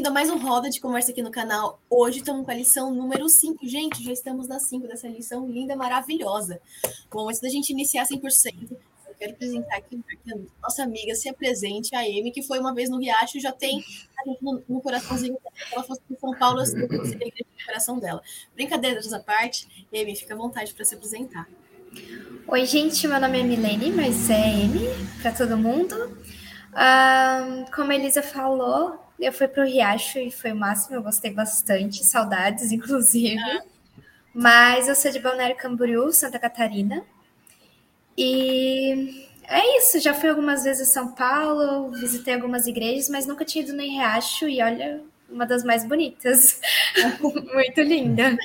bem-vindo a mais um Roda de Conversa aqui no canal. Hoje estamos com a lição número 5. Gente, já estamos na 5 dessa lição linda, maravilhosa. Bom, antes da gente iniciar 100%, eu quero apresentar aqui a nossa amiga se apresente, a Amy, que foi uma vez no Riacho e já tem no, no coraçãozinho dela. Se ela fosse em São Paulo, eu sei que no coração dela. Brincadeira dessa parte, Amy, fica à vontade para se apresentar. Oi, gente, meu nome é Milene, mas é Amy para todo mundo. Um, como a Elisa falou, eu fui para o Riacho e foi o máximo, eu gostei bastante, saudades, inclusive. Ah. Mas eu sou de Balneário Camboriú, Santa Catarina. E é isso, já fui algumas vezes a São Paulo, visitei algumas igrejas, mas nunca tinha ido nem Riacho e olha, uma das mais bonitas. Muito linda.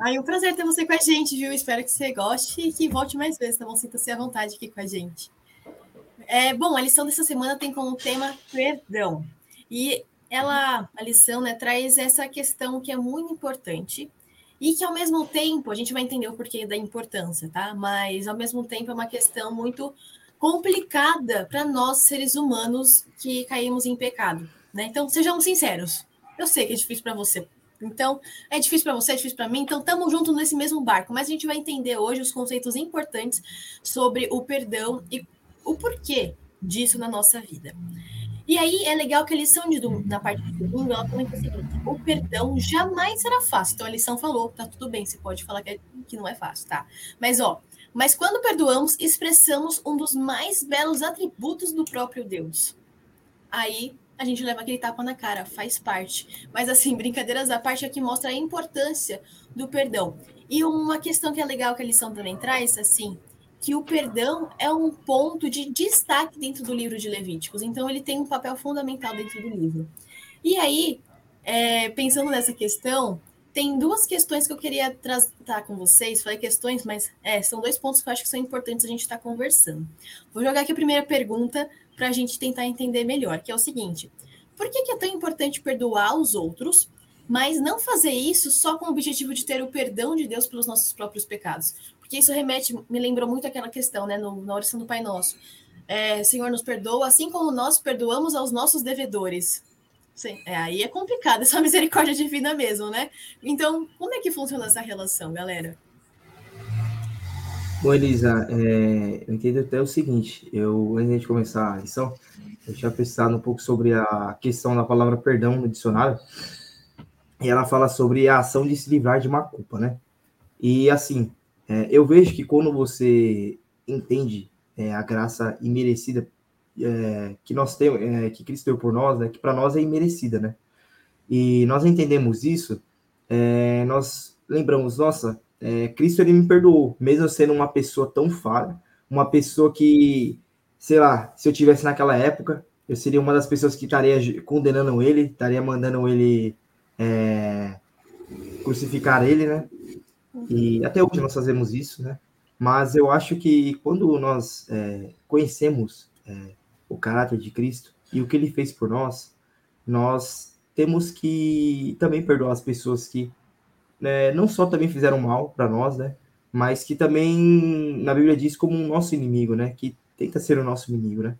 Aí, um prazer ter você com a gente, viu? Espero que você goste e que volte mais vezes, tá bom? Sinta-se à vontade aqui com a gente. É, bom, a lição dessa semana tem como tema perdão. E ela, a lição, né, traz essa questão que é muito importante e que ao mesmo tempo a gente vai entender o porquê da importância, tá? Mas ao mesmo tempo é uma questão muito complicada para nós seres humanos que caímos em pecado, né? Então sejamos sinceros. Eu sei que é difícil para você. Então, é difícil para você, é difícil para mim. Então, estamos juntos nesse mesmo barco. Mas a gente vai entender hoje os conceitos importantes sobre o perdão e o porquê disso na nossa vida. E aí é legal que a lição de, na parte de domingo, ela comenta o seguinte: o perdão jamais será fácil. Então a lição falou, tá tudo bem, você pode falar que, é, que não é fácil, tá? Mas ó, mas quando perdoamos, expressamos um dos mais belos atributos do próprio Deus. Aí a gente leva aquele tapa na cara, faz parte. Mas assim, brincadeiras à parte aqui mostra a importância do perdão. E uma questão que é legal que a lição também traz, assim, que o perdão é um ponto de destaque dentro do livro de Levíticos. Então, ele tem um papel fundamental dentro do livro. E aí, é, pensando nessa questão, tem duas questões que eu queria tratar com vocês. Falei questões, mas é, são dois pontos que eu acho que são importantes a gente estar tá conversando. Vou jogar aqui a primeira pergunta para a gente tentar entender melhor, que é o seguinte: por que, que é tão importante perdoar os outros, mas não fazer isso só com o objetivo de ter o perdão de Deus pelos nossos próprios pecados? Porque isso remete, me lembrou muito aquela questão, né, no, na oração do Pai Nosso. É, Senhor, nos perdoa, assim como nós perdoamos aos nossos devedores. Sim, é, aí é complicado, essa misericórdia divina mesmo, né? Então, como é que funciona essa relação, galera? Bom, Elisa, é, eu entendo até o seguinte, eu, antes de começar a lição, eu tinha pensado um pouco sobre a questão da palavra perdão no dicionário, e ela fala sobre a ação de se livrar de uma culpa, né? E assim, é, eu vejo que quando você entende é, a graça imerecida é, que nós temos, é, que Cristo deu por nós, né, que para nós é imerecida, né? E nós entendemos isso, é, nós lembramos, nossa, é, Cristo ele me perdoou, mesmo sendo uma pessoa tão falha, uma pessoa que, sei lá, se eu tivesse naquela época, eu seria uma das pessoas que estaria condenando ele, estaria mandando ele crucificar ele, né? E até hoje nós fazemos isso, né? Mas eu acho que quando nós é, conhecemos é, o caráter de Cristo e o que ele fez por nós, nós temos que também perdoar as pessoas que né, não só também fizeram mal para nós, né? Mas que também na Bíblia diz como um nosso inimigo, né? Que tenta ser o nosso inimigo, né?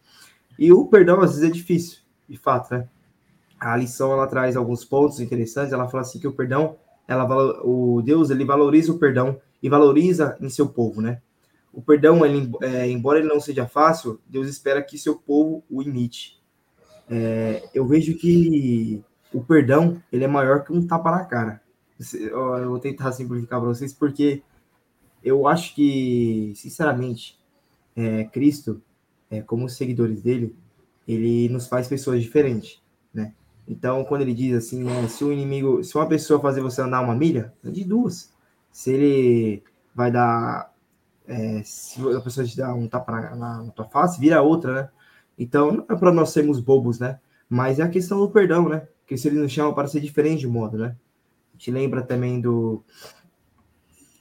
E o perdão às vezes é difícil, de fato, né? A lição ela traz alguns pontos interessantes. Ela fala assim que o perdão ela, o Deus ele valoriza o perdão e valoriza em seu povo, né? O perdão, ele, é, embora ele não seja fácil, Deus espera que seu povo o imite. É, eu vejo que o perdão ele é maior que um tapa na cara. Eu vou tentar simplificar para vocês, porque eu acho que, sinceramente, é, Cristo, é, como seguidores dele, ele nos faz pessoas diferentes, né? Então, quando ele diz assim, né, se o inimigo, se uma pessoa fazer você andar uma milha, é de duas. Se ele vai dar, é, se a pessoa te dá um tapa na, na, na tua face, vira outra, né? Então, não é para nós sermos bobos, né? Mas é a questão do perdão, né? Que se ele nos chama para ser diferente de modo, né? A gente lembra também do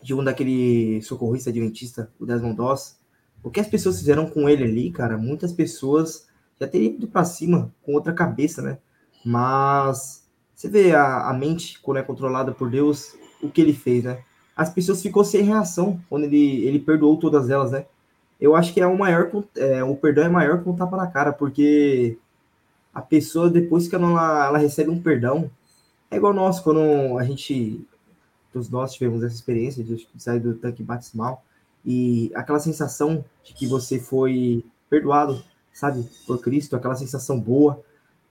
de um daquele socorrista adventista, o Desmond Doss. O que as pessoas fizeram com ele ali, cara, muitas pessoas já teriam ido para cima com outra cabeça, né? Mas você vê a, a mente, quando é controlada por Deus, o que ele fez, né? As pessoas ficou sem reação quando ele, ele perdoou todas elas, né? Eu acho que é o maior, é, o perdão é maior que um tapa na cara, porque a pessoa, depois que ela, ela recebe um perdão, é igual nós, quando a gente, todos nós tivemos essa experiência de sair do tanque batismal, e aquela sensação de que você foi perdoado, sabe, por Cristo, aquela sensação boa,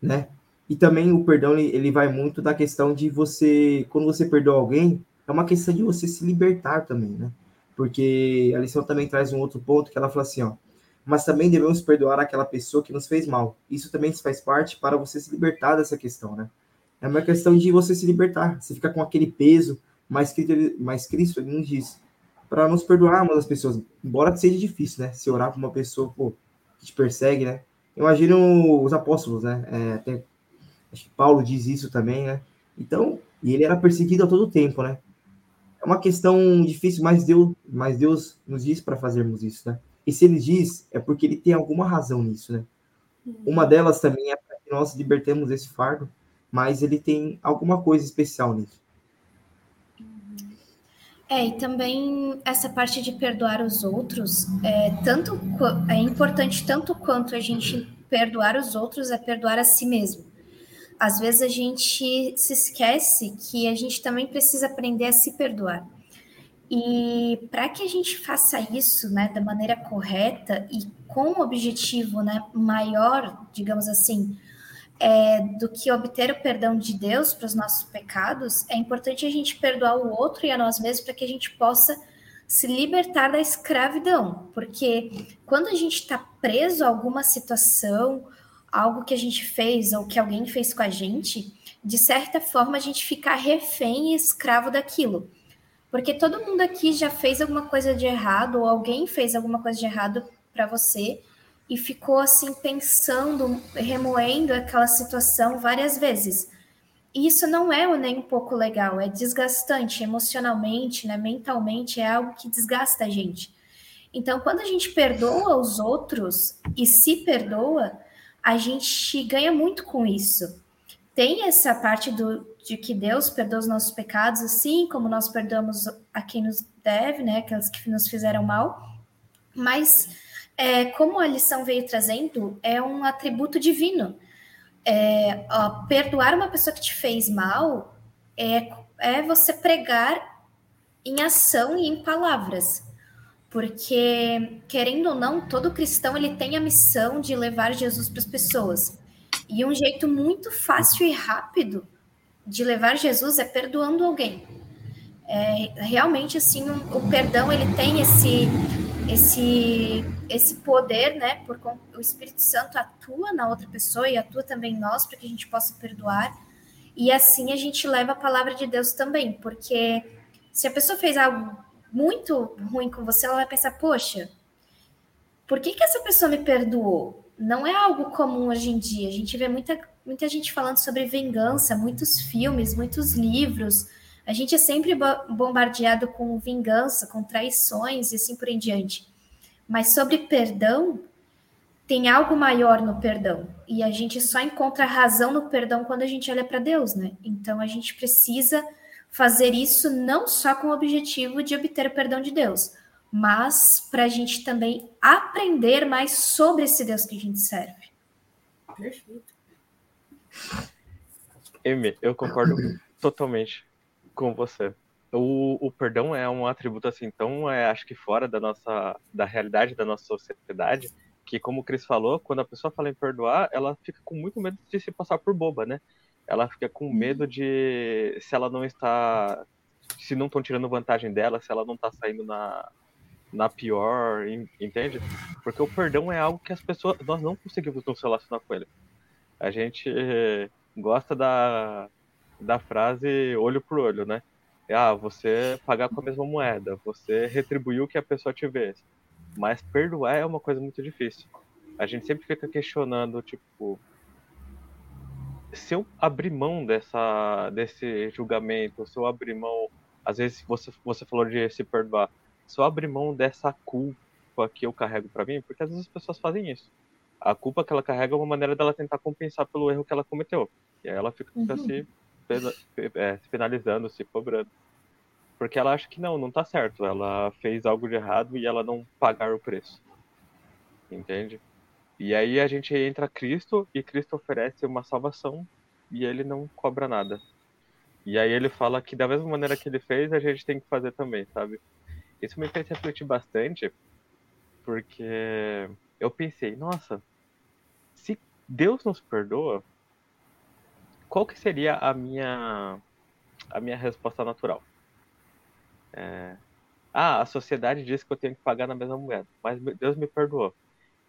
né? E também o perdão, ele, vai muito da questão de você, quando você perdoa alguém, é uma questão de você se libertar também, né? Porque a lição também traz um outro ponto que ela fala assim, ó, mas também devemos perdoar aquela pessoa que nos fez mal. Isso também faz parte para você se libertar dessa questão, né? É uma questão de você se libertar. Você fica com aquele peso, mas Cristo, mas Cristo ele nos diz para nos perdoarmos as pessoas, embora seja difícil, né? Se orar para uma pessoa pô, que te persegue, né? Imagino os apóstolos, né? É, acho que Paulo diz isso também, né? Então, e ele era perseguido a todo tempo, né? É uma questão difícil, mas Deus, mas Deus nos diz para fazermos isso, né? E se ele diz, é porque ele tem alguma razão nisso, né? Uma delas também é para que nós libertemos esse fardo, mas ele tem alguma coisa especial nisso. É, e também essa parte de perdoar os outros é tanto é importante tanto quanto a gente perdoar os outros é perdoar a si mesmo. Às vezes a gente se esquece que a gente também precisa aprender a se perdoar. E para que a gente faça isso, né, da maneira correta e com um objetivo, né, maior, digamos assim, é, do que obter o perdão de Deus para os nossos pecados, é importante a gente perdoar o outro e a nós mesmos para que a gente possa se libertar da escravidão, porque quando a gente está preso a alguma situação, algo que a gente fez ou que alguém fez com a gente, de certa forma a gente fica refém e escravo daquilo. Porque todo mundo aqui já fez alguma coisa de errado, ou alguém fez alguma coisa de errado para você, e ficou assim pensando, remoendo aquela situação várias vezes. E isso não é nem um pouco legal, é desgastante emocionalmente, né, mentalmente, é algo que desgasta a gente. Então, quando a gente perdoa os outros e se perdoa, a gente ganha muito com isso. Tem essa parte do, de que Deus perdoa os nossos pecados, assim como nós perdoamos a quem nos deve, né? Aqueles que nos fizeram mal. Mas, é, como a lição veio trazendo, é um atributo divino. É, ó, perdoar uma pessoa que te fez mal é, é você pregar em ação e em palavras. Porque, querendo ou não, todo cristão ele tem a missão de levar Jesus para as pessoas. E um jeito muito fácil e rápido de levar Jesus é perdoando alguém. É, realmente, assim, um, o perdão ele tem esse esse esse poder, né? Por o Espírito Santo atua na outra pessoa e atua também em nós para que a gente possa perdoar. E assim a gente leva a palavra de Deus também, porque se a pessoa fez algo muito ruim com você, ela vai pensar: poxa, por que que essa pessoa me perdoou? Não é algo comum hoje em dia. A gente vê muita muita gente falando sobre vingança, muitos filmes, muitos livros. A gente é sempre bombardeado com vingança, com traições e assim por em diante. Mas sobre perdão, tem algo maior no perdão. E a gente só encontra razão no perdão quando a gente olha para Deus, né? Então a gente precisa fazer isso não só com o objetivo de obter o perdão de Deus, mas para a gente também aprender mais sobre esse Deus que a gente serve. Perfeito. Amy, eu concordo totalmente com você. O, o perdão é um atributo assim tão, é, acho que fora da nossa, da realidade da nossa sociedade, que como o Cris falou, quando a pessoa fala em perdoar, ela fica com muito medo de se passar por boba, né? Ela fica com medo de se ela não está, se não estão tirando vantagem dela, se ela não está saindo na, na pior, entende? Porque o perdão é algo que as pessoas, nós não conseguimos nos relacionar com ele. A gente gosta da, da frase olho por olho, né? Ah, você pagar com a mesma moeda, você retribuiu o que a pessoa te vê. Mas perdoar é uma coisa muito difícil. A gente sempre fica questionando, tipo, se eu abrir mão dessa, desse julgamento, se eu abrir mão, às vezes você, você falou de se perdoar, se eu abrir mão dessa culpa que eu carrego para mim, porque às vezes as pessoas fazem isso a culpa que ela carrega é uma maneira dela tentar compensar pelo erro que ela cometeu. E aí ela fica uhum. se, é, se penalizando, se cobrando. Porque ela acha que não, não tá certo. Ela fez algo de errado e ela não pagar o preço. Entende? E aí a gente entra Cristo e Cristo oferece uma salvação e ele não cobra nada. E aí ele fala que da mesma maneira que ele fez, a gente tem que fazer também, sabe? Isso me fez refletir bastante, porque eu pensei, nossa, se Deus nos perdoa, qual que seria a minha a minha resposta natural? É, ah, a sociedade diz que eu tenho que pagar na mesma moeda, mas Deus me perdoou.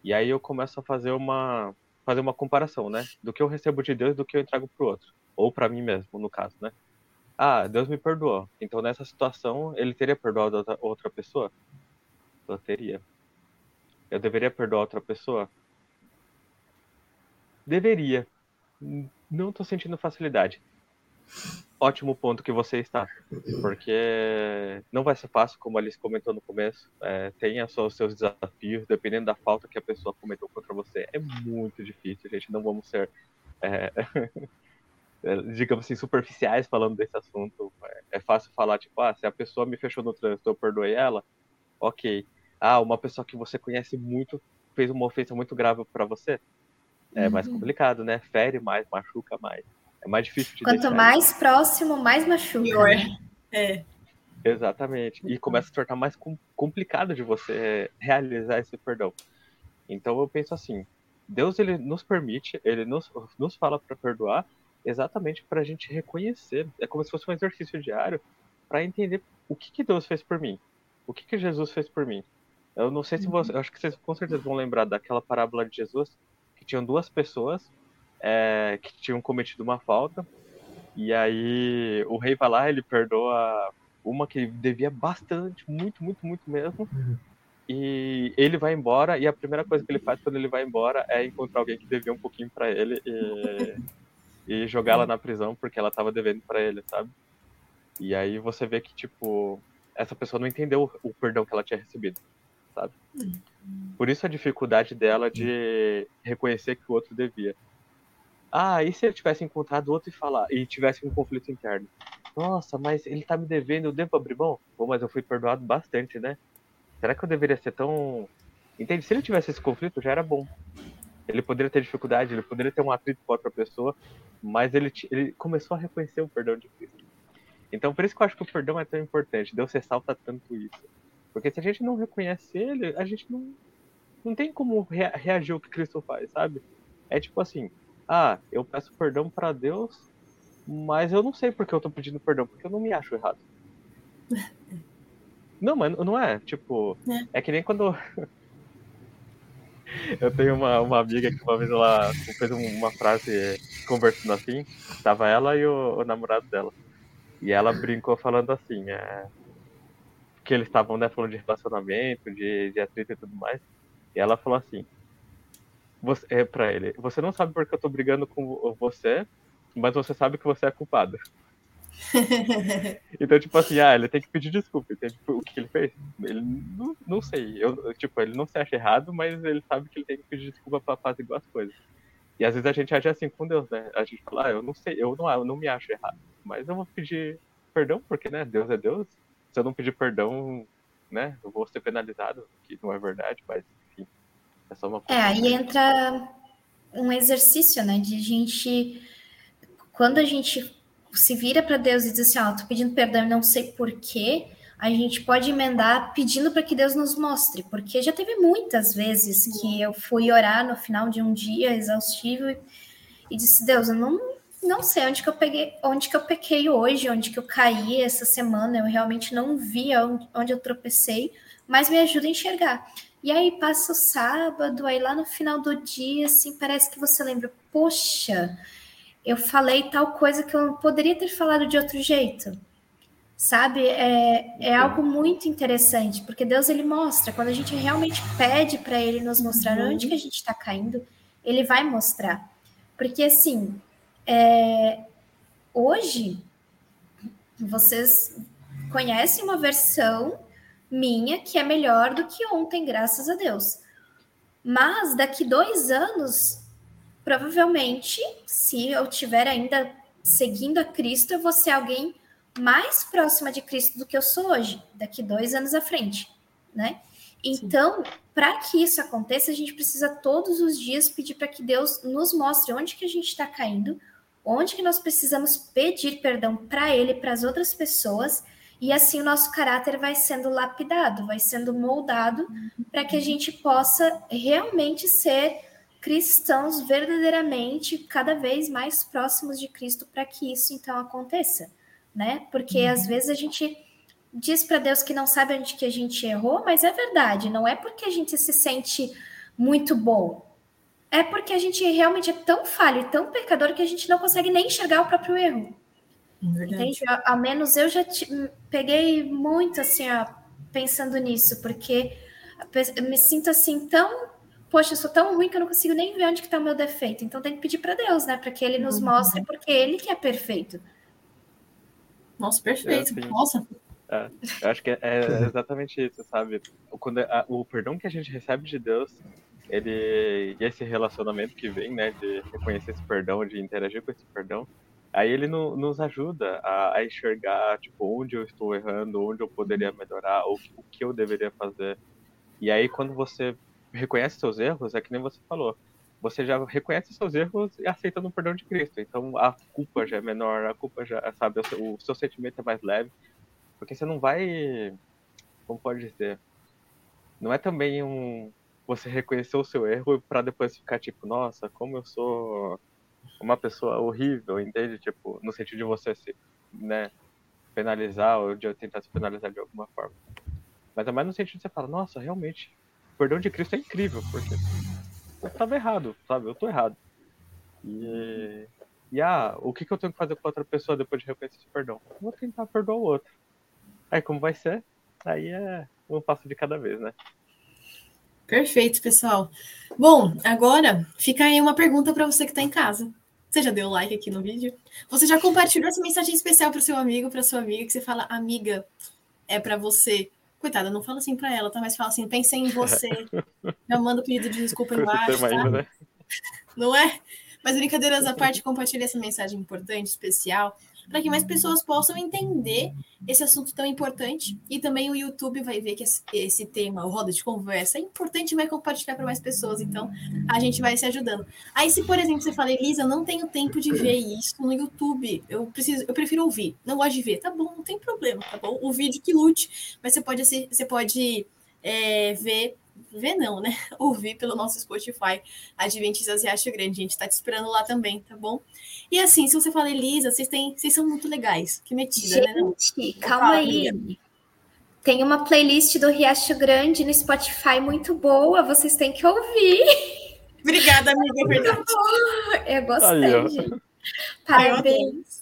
E aí eu começo a fazer uma fazer uma comparação, né? Do que eu recebo de Deus do que eu entrego pro outro, ou para mim mesmo, no caso, né? Ah, Deus me perdoou. Então nessa situação ele teria perdoado outra, outra pessoa? Eu teria. Eu deveria perdoar outra pessoa? Deveria. Não tô sentindo facilidade ótimo ponto que você está, porque não vai ser fácil, como a Alice comentou no começo, é, tem os seus desafios, dependendo da falta que a pessoa cometeu contra você, é muito difícil, gente, não vamos ser, é, digamos assim, superficiais falando desse assunto, é, é, fácil falar, tipo, ah, se a pessoa me fechou no trânsito, eu perdoei ela, ok, ah, uma pessoa que você conhece muito fez uma ofensa muito grave para você, é uhum. mais complicado, né, fere mais, machuca mais, é mais difícil de Quanto deixar. mais próximo, mais machuca. Né? É. Exatamente. E começa a se tornar mais complicado de você realizar esse perdão. Então eu penso assim, Deus ele nos permite, ele nos, nos fala para perdoar exatamente para a gente reconhecer. É como se fosse um exercício diário para entender o que, que Deus fez por mim. O que, que Jesus fez por mim. Eu não sei se você, eu acho que vocês com certeza vão lembrar daquela parábola de Jesus que tinham duas pessoas é, que tinham cometido uma falta. E aí o rei vai lá, ele perdoa uma que devia bastante, muito, muito, muito mesmo. Uhum. E ele vai embora, e a primeira coisa que ele faz quando ele vai embora é encontrar alguém que devia um pouquinho para ele e, e jogá-la na prisão porque ela tava devendo para ele, sabe? E aí você vê que, tipo, essa pessoa não entendeu o perdão que ela tinha recebido, sabe? Por isso a dificuldade dela de reconhecer que o outro devia. Ah, e se ele tivesse encontrado outro e falar, e tivesse um conflito interno? Nossa, mas ele tá me devendo, eu devo abrir mão? Pô, mas eu fui perdoado bastante, né? Será que eu deveria ser tão. Entende? Se ele tivesse esse conflito, já era bom. Ele poderia ter dificuldade, ele poderia ter um atrito com outra pessoa, mas ele, ele começou a reconhecer o perdão de Cristo. Então, por isso que eu acho que o perdão é tão importante. Deus ressalta tanto isso. Porque se a gente não reconhece ele, a gente não, não tem como reagir ao que Cristo faz, sabe? É tipo assim, ah, eu peço perdão para Deus, mas eu não sei porque eu tô pedindo perdão, porque eu não me acho errado. não, mas não é, tipo, é, é que nem quando eu tenho uma, uma amiga que uma vez ela fez uma frase conversando assim, tava ela e o, o namorado dela. E ela brincou falando assim, é, que eles estavam né, falando de relacionamento, de, de atrito e tudo mais. E ela falou assim, você, é para ele, você não sabe porque eu tô brigando com você, mas você sabe que você é culpada. então, tipo assim, ah, ele tem que pedir desculpa. Entende? O que ele fez? Ele não, não sei. Eu, tipo, ele não se acha errado, mas ele sabe que ele tem que pedir desculpa pra fazer igual as coisas. E às vezes a gente age assim com Deus, né? A gente fala, ah, eu não sei, eu não, eu não me acho errado. Mas eu vou pedir perdão, porque, né, Deus é Deus. Se eu não pedir perdão, né, eu vou ser penalizado, que não é verdade, mas é só uma É, aí entra um exercício, né? De a gente. Quando a gente se vira para Deus e diz assim, ó, oh, tô pedindo perdão e não sei porquê, a gente pode emendar pedindo para que Deus nos mostre, porque já teve muitas vezes que eu fui orar no final de um dia exaustivo e, e disse, Deus, eu não, não sei onde que eu peguei, onde que eu pequei hoje, onde que eu caí essa semana, eu realmente não vi onde, onde eu tropecei, mas me ajuda a enxergar. E aí passa o sábado, aí lá no final do dia, assim, parece que você lembra, poxa, eu falei tal coisa que eu poderia ter falado de outro jeito. Sabe? É, é algo muito interessante, porque Deus ele mostra, quando a gente realmente pede para ele nos mostrar uhum. onde que a gente está caindo, ele vai mostrar. Porque assim, é, hoje vocês conhecem uma versão minha que é melhor do que ontem, graças a Deus. Mas daqui dois anos, provavelmente, se eu tiver ainda seguindo a Cristo, eu vou ser alguém mais próxima de Cristo do que eu sou hoje, daqui dois anos à frente, né? Então, para que isso aconteça, a gente precisa todos os dias pedir para que Deus nos mostre onde que a gente está caindo, onde que nós precisamos pedir perdão para Ele, para as outras pessoas, e assim o nosso caráter vai sendo lapidado, vai sendo moldado para que a gente possa realmente ser cristãos verdadeiramente cada vez mais próximos de Cristo para que isso então aconteça, né? Porque às vezes a gente diz para Deus que não sabe onde que a gente errou, mas é verdade, não é porque a gente se sente muito bom. É porque a gente realmente é tão falho e tão pecador que a gente não consegue nem enxergar o próprio erro. Entende? Ao menos eu já te, peguei muito assim, ó, pensando nisso, porque eu me sinto assim tão, poxa, eu sou tão ruim que eu não consigo nem ver onde que está o meu defeito. Então tem que pedir para Deus, né, para que ele nos uhum. mostre, porque ele que é perfeito. Nossa, perfeito. É, Nossa. É, eu acho que é, é exatamente isso, sabe? Quando a, o perdão que a gente recebe de Deus, ele e esse relacionamento que vem, né, de reconhecer esse perdão, de interagir com esse perdão, Aí ele no, nos ajuda a, a, enxergar, tipo, onde eu estou errando, onde eu poderia melhorar, ou o que eu deveria fazer. E aí, quando você reconhece seus erros, é que nem você falou, você já reconhece seus erros e aceita no perdão de Cristo. Então, a culpa já é menor, a culpa já, sabe, o seu, o seu sentimento é mais leve, porque você não vai, como pode dizer, não é também um você reconhecer o seu erro para depois ficar tipo, nossa, como eu sou uma pessoa horrível, entende? Tipo, no sentido de você se, né, penalizar ou de tentar se penalizar de alguma forma. Mas é mais no sentido de você falar, nossa, realmente, o perdão de Cristo é incrível, porque eu tava errado, sabe? Eu tô errado. E, e ah, o que, que eu tenho que fazer com outra pessoa depois de reconhecer esse perdão? Eu vou tentar perdoar o outro. Aí como vai ser? Aí é um passo de cada vez, né? Perfeito, pessoal. Bom, agora fica aí uma pergunta para você que está em casa. Você já deu like aqui no vídeo? Você já compartilhou essa mensagem especial para o seu amigo, para sua amiga, que você fala, amiga, é para você. Coitada, não fala assim para ela, tá? Mas fala assim, pensei em você. Já manda o pedido de desculpa embaixo, tá? né? Não é? Mas brincadeiras à parte, compartilhe essa mensagem importante, especial para que mais pessoas possam entender esse assunto tão importante. E também o YouTube vai ver que esse tema, o roda de conversa, é importante e vai compartilhar para mais pessoas. Então, a gente vai se ajudando. Aí, se, por exemplo, você fala, Elisa, eu não tenho tempo de ver isso no YouTube, eu preciso, eu prefiro ouvir, não gosto de ver. Tá bom, não tem problema, tá bom? O vídeo que lute, mas você pode, você pode é, ver ver não, né? Ouvir pelo nosso Spotify, Adventistas Riacho Grande. A gente tá te esperando lá também, tá bom? E assim, se você fala, Elisa, vocês, têm, vocês são muito legais. Que metida, gente, né? Gente, calma aí. Tem uma playlist do Riacho Grande no Spotify muito boa, vocês têm que ouvir. Obrigada, amiga, é verdade. Eu gostei, aí, gente. Parabéns.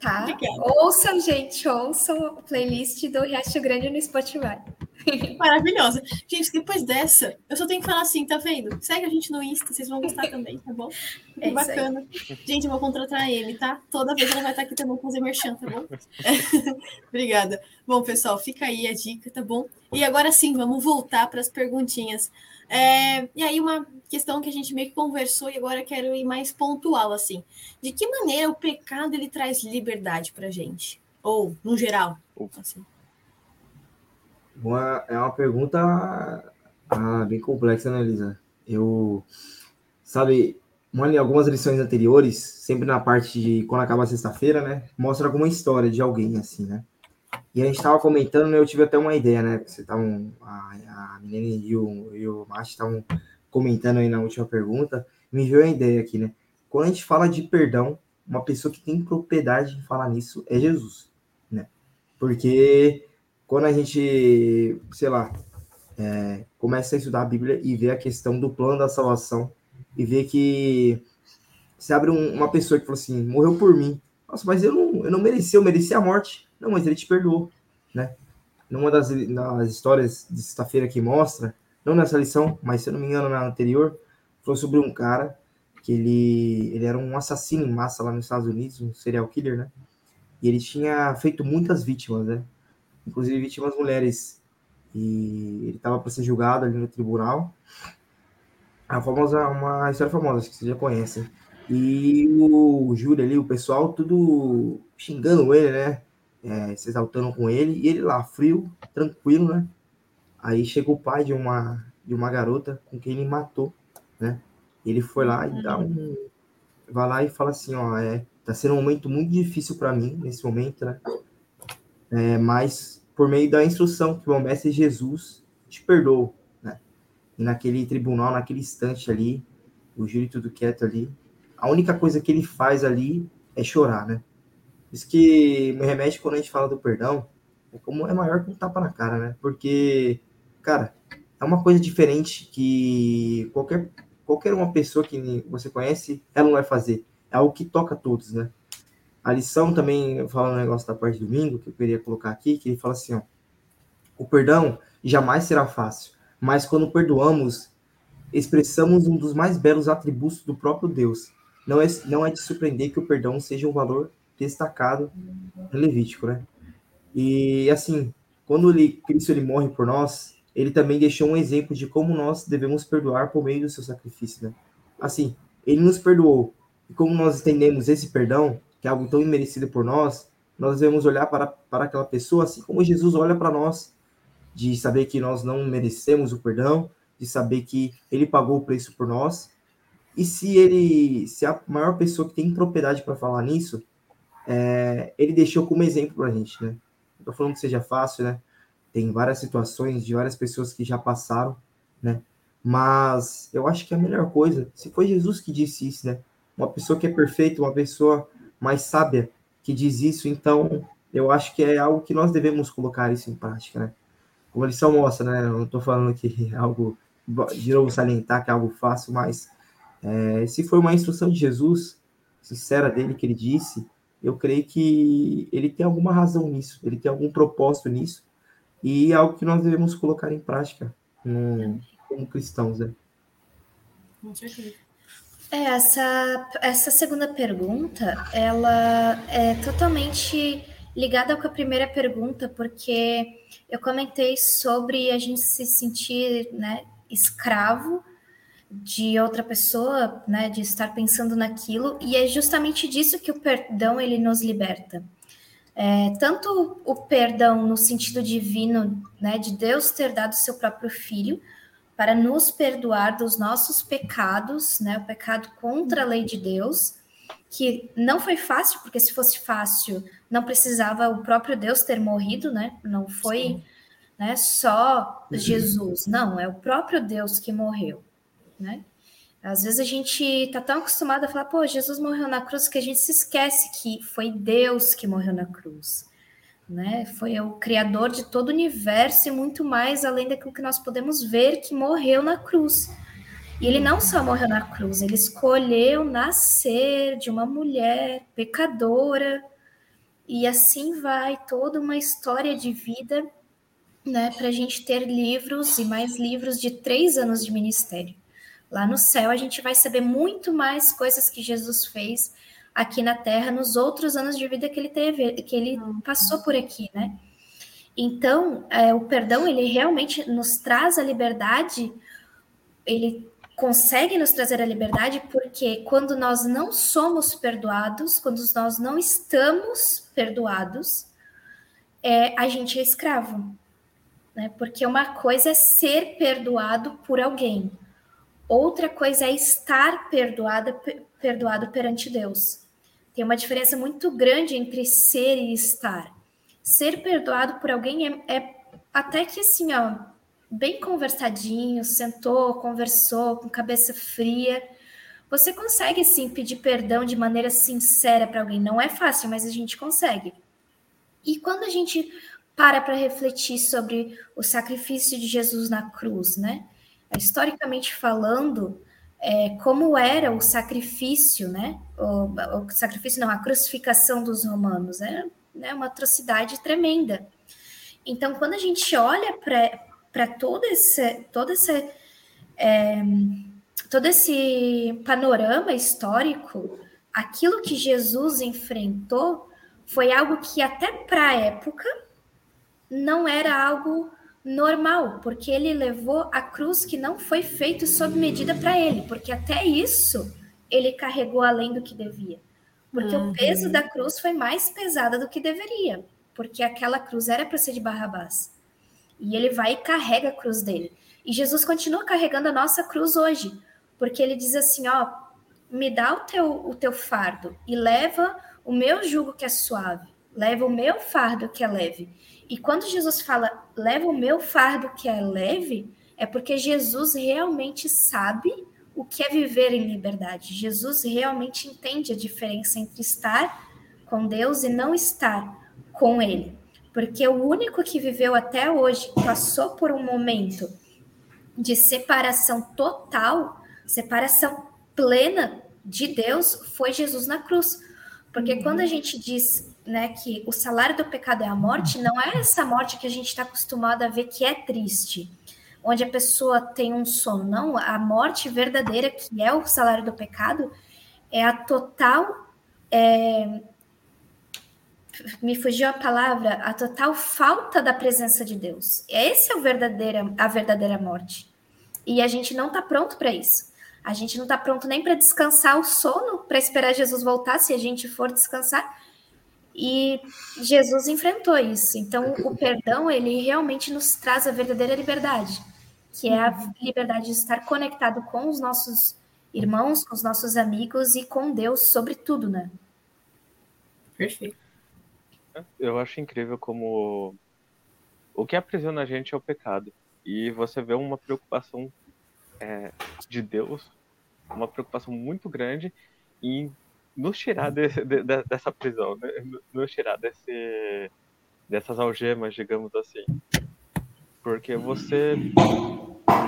Tá? Obrigada. Ouçam, gente, ouçam a playlist do Riacho Grande no Spotify. Maravilhosa. Gente, depois dessa, eu só tenho que falar assim, tá vendo? Segue a gente no Insta, vocês vão gostar também, tá bom? É bacana. Gente, eu vou contratar ele, tá? Toda vez ela vai estar aqui também fazer merchan, tá bom? Obrigada. Bom, pessoal, fica aí a dica, tá bom? E agora sim, vamos voltar para as perguntinhas. É, e aí, uma questão que a gente meio que conversou e agora quero ir mais pontual, assim. De que maneira o pecado ele traz liberdade pra gente? Ou, no geral, assim. Uma, é uma pergunta ah, bem complexa, né, Elisa? Eu, sabe, em algumas lições anteriores, sempre na parte de quando acaba a sexta-feira, né, mostra alguma história de alguém, assim, né? E a gente estava comentando, né, eu tive até uma ideia, né? Você estavam, a, a menina e o, e o Márcio estavam comentando aí na última pergunta, me veio a ideia aqui, né? Quando a gente fala de perdão, uma pessoa que tem propriedade em falar nisso é Jesus, né? Porque quando a gente, sei lá, é, começa a estudar a Bíblia e vê a questão do plano da salvação e vê que se abre um, uma pessoa que falou assim, morreu por mim. Nossa, mas eu não, eu não mereci, eu mereci a morte. Não, mas ele te perdoou, né? Numa das, das histórias de sexta-feira que mostra, não nessa lição, mas se eu não me engano na anterior, foi sobre um cara que ele, ele era um assassino em massa lá nos Estados Unidos, um serial killer, né? E ele tinha feito muitas vítimas, né? Inclusive vítimas mulheres. E ele estava para ser julgado ali no tribunal. A famosa, uma história famosa, que vocês já conhecem. E o júri ali, o pessoal, tudo xingando ele, né? É, se exaltando com ele. E ele lá, frio, tranquilo, né? Aí chega o pai de uma, de uma garota com quem ele matou, né? Ele foi lá e dá um. Vai lá e fala assim: ó, é, tá sendo um momento muito difícil para mim nesse momento, né? É, mas por meio da instrução que o mestre Jesus te perdoou, né? E naquele tribunal, naquele instante ali, o júri tudo quieto ali, a única coisa que ele faz ali é chorar, né? Isso que me remete quando a gente fala do perdão, é como é maior que um tapa na cara, né? Porque, cara, é uma coisa diferente que qualquer, qualquer uma pessoa que você conhece, ela não vai fazer. É algo que toca todos, né? A lição também, falando um negócio da parte do domingo, que eu queria colocar aqui, que ele fala assim, ó, o perdão jamais será fácil, mas quando perdoamos, expressamos um dos mais belos atributos do próprio Deus. Não é, não é de surpreender que o perdão seja um valor destacado no Levítico, né? E assim, quando ele, Cristo ele morre por nós, ele também deixou um exemplo de como nós devemos perdoar por meio do seu sacrifício, né? Assim, ele nos perdoou. E como nós entendemos esse perdão, que é algo tão imerecido por nós, nós devemos olhar para, para aquela pessoa assim como Jesus olha para nós, de saber que nós não merecemos o perdão, de saber que ele pagou o preço por nós. E se ele, se a maior pessoa que tem propriedade para falar nisso, é, ele deixou como exemplo para a gente, né? Não tô falando que seja fácil, né? Tem várias situações de várias pessoas que já passaram, né? Mas eu acho que é a melhor coisa, se foi Jesus que disse isso, né? Uma pessoa que é perfeita, uma pessoa mais sábia que diz isso, então eu acho que é algo que nós devemos colocar isso em prática, né? Como a lição mostra, né? Eu não estou falando que é algo, de novo, salientar que é algo fácil, mas é, se foi uma instrução de Jesus, sincera dele, que ele disse, eu creio que ele tem alguma razão nisso, ele tem algum propósito nisso, e é algo que nós devemos colocar em prática no, como cristãos, né? Com certeza. É, essa, essa segunda pergunta, ela é totalmente ligada com a primeira pergunta, porque eu comentei sobre a gente se sentir né, escravo de outra pessoa, né, de estar pensando naquilo, e é justamente disso que o perdão ele nos liberta. É, tanto o perdão no sentido divino, né, de Deus ter dado seu próprio filho para nos perdoar dos nossos pecados, né, o pecado contra a lei de Deus, que não foi fácil, porque se fosse fácil, não precisava o próprio Deus ter morrido, né? Não foi, né, só Jesus, não, é o próprio Deus que morreu né? Às vezes a gente tá tão acostumado a falar, pô, Jesus morreu na cruz que a gente se esquece que foi Deus que morreu na cruz, né? Foi o criador de todo o universo e muito mais além daquilo que nós podemos ver que morreu na cruz. E ele não só morreu na cruz, ele escolheu nascer de uma mulher pecadora e assim vai toda uma história de vida, né? Para a gente ter livros e mais livros de três anos de ministério. Lá no céu a gente vai saber muito mais coisas que Jesus fez aqui na Terra nos outros anos de vida que ele teve, que ele passou por aqui, né? Então, é, o perdão ele realmente nos traz a liberdade, ele consegue nos trazer a liberdade porque quando nós não somos perdoados, quando nós não estamos perdoados, é, a gente é escravo, né? Porque uma coisa é ser perdoado por alguém, Outra coisa é estar perdoada, perdoado perante Deus. Tem uma diferença muito grande entre ser e estar. Ser perdoado por alguém é, é até que assim, ó, bem conversadinho, sentou, conversou, com cabeça fria. Você consegue sim pedir perdão de maneira sincera para alguém. Não é fácil, mas a gente consegue. E quando a gente para para refletir sobre o sacrifício de Jesus na cruz, né? historicamente falando, é, como era o sacrifício, né? O, o, sacrifício não, a crucificação dos romanos, é né, uma atrocidade tremenda. Então, quando a gente olha para todo esse, todo esse, é, todo esse panorama histórico, aquilo que Jesus enfrentou foi algo que até para a época não era algo normal, porque ele levou a cruz que não foi feito sob medida para ele, porque até isso ele carregou além do que devia. Porque uhum. o peso da cruz foi mais pesada do que deveria, porque aquela cruz era para ser de Barrabás. E ele vai e carrega a cruz dele. E Jesus continua carregando a nossa cruz hoje, porque ele diz assim, ó, me dá o teu, o teu fardo e leva o meu jugo que é suave, leva o meu fardo que é leve. E quando Jesus fala, leva o meu fardo que é leve, é porque Jesus realmente sabe o que é viver em liberdade. Jesus realmente entende a diferença entre estar com Deus e não estar com Ele. Porque o único que viveu até hoje, passou por um momento de separação total, separação plena de Deus, foi Jesus na cruz. Porque uhum. quando a gente diz né, que o salário do pecado é a morte, não é essa morte que a gente está acostumado a ver que é triste, onde a pessoa tem um sono. Não, a morte verdadeira, que é o salário do pecado, é a total. É, me fugiu a palavra, a total falta da presença de Deus. Essa é a verdadeira, a verdadeira morte. E a gente não está pronto para isso. A gente não está pronto nem para descansar o sono, para esperar Jesus voltar, se a gente for descansar. E Jesus enfrentou isso. Então, o perdão, ele realmente nos traz a verdadeira liberdade, que é a liberdade de estar conectado com os nossos irmãos, com os nossos amigos e com Deus, sobretudo, né? Perfeito. Eu acho incrível como o que aprisiona a gente é o pecado. E você vê uma preocupação é, de Deus uma preocupação muito grande em nos tirar de, de, de, dessa prisão, né? nos tirar desse, dessas algemas, digamos assim. Porque você,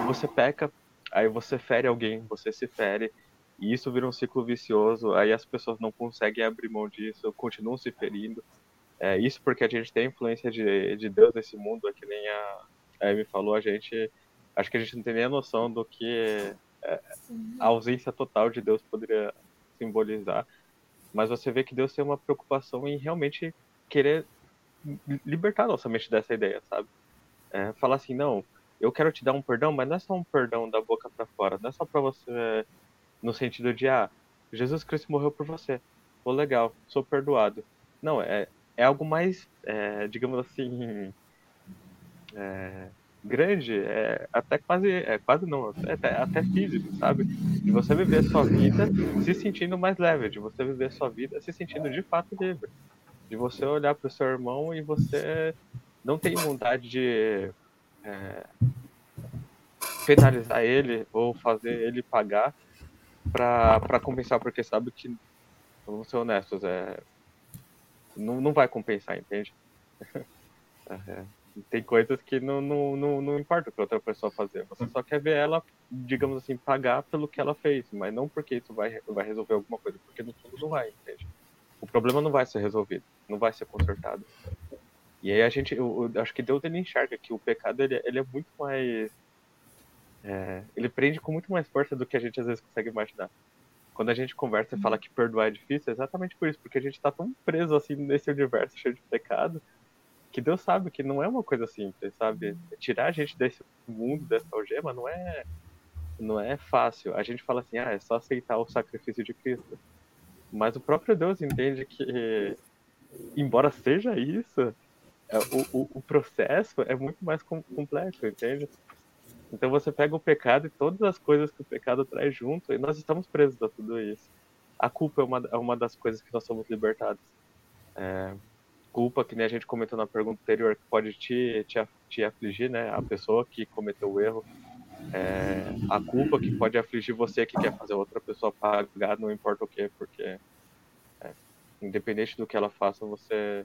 você peca, aí você fere alguém, você se fere, e isso vira um ciclo vicioso, aí as pessoas não conseguem abrir mão disso, continuam se ferindo. É, isso porque a gente tem influência de, de Deus nesse mundo, é que nem a, a Amy falou, a gente acho que a gente não tem nem a noção do que é, a ausência total de Deus poderia simbolizar. Mas você vê que Deus tem uma preocupação em realmente querer libertar nossa mente dessa ideia, sabe? É, falar assim, não, eu quero te dar um perdão, mas não é só um perdão da boca para fora, não é só para você no sentido de, ah, Jesus Cristo morreu por você, pô, legal, sou perdoado. Não, é, é algo mais, é, digamos assim, é, grande, é até quase, é quase não, até, até físico, sabe? De você viver sua vida se sentindo mais leve, de você viver sua vida se sentindo de fato livre. De você olhar para o seu irmão e você não tem vontade de é, penalizar ele ou fazer ele pagar para compensar, porque sabe que, vamos ser honestos, é, não, não vai compensar, entende? é, tem coisas que não, não, não, não importa o que outra pessoa fazer. Você só quer ver ela, digamos assim, pagar pelo que ela fez, mas não porque isso vai, vai resolver alguma coisa, porque no fundo não vai, entende? O problema não vai ser resolvido, não vai ser consertado. E aí a gente, eu, eu acho que Deus ele enxerga que o pecado ele, ele é muito mais, é, ele prende com muito mais força do que a gente às vezes consegue imaginar. Quando a gente conversa e fala que perdoar é difícil, é exatamente por isso, porque a gente está tão preso assim nesse universo cheio de pecado que Deus sabe que não é uma coisa simples, sabe? Tirar a gente desse mundo, dessa algema, não é, não é fácil. A gente fala assim, ah, é só aceitar o sacrifício de Cristo. Mas o próprio Deus entende que, embora seja isso, é, o, o, o processo é muito mais complexo, entende? Então você pega o pecado e todas as coisas que o pecado traz junto, e nós estamos presos a tudo isso. A culpa é uma, é uma das coisas que nós somos libertados. É, culpa, que nem a gente comentou na pergunta anterior, que pode te, te, te afligir, né? A pessoa que cometeu o erro. É, a culpa que pode afligir você que quer fazer outra pessoa pagar, não importa o que, porque é, independente do que ela faça, você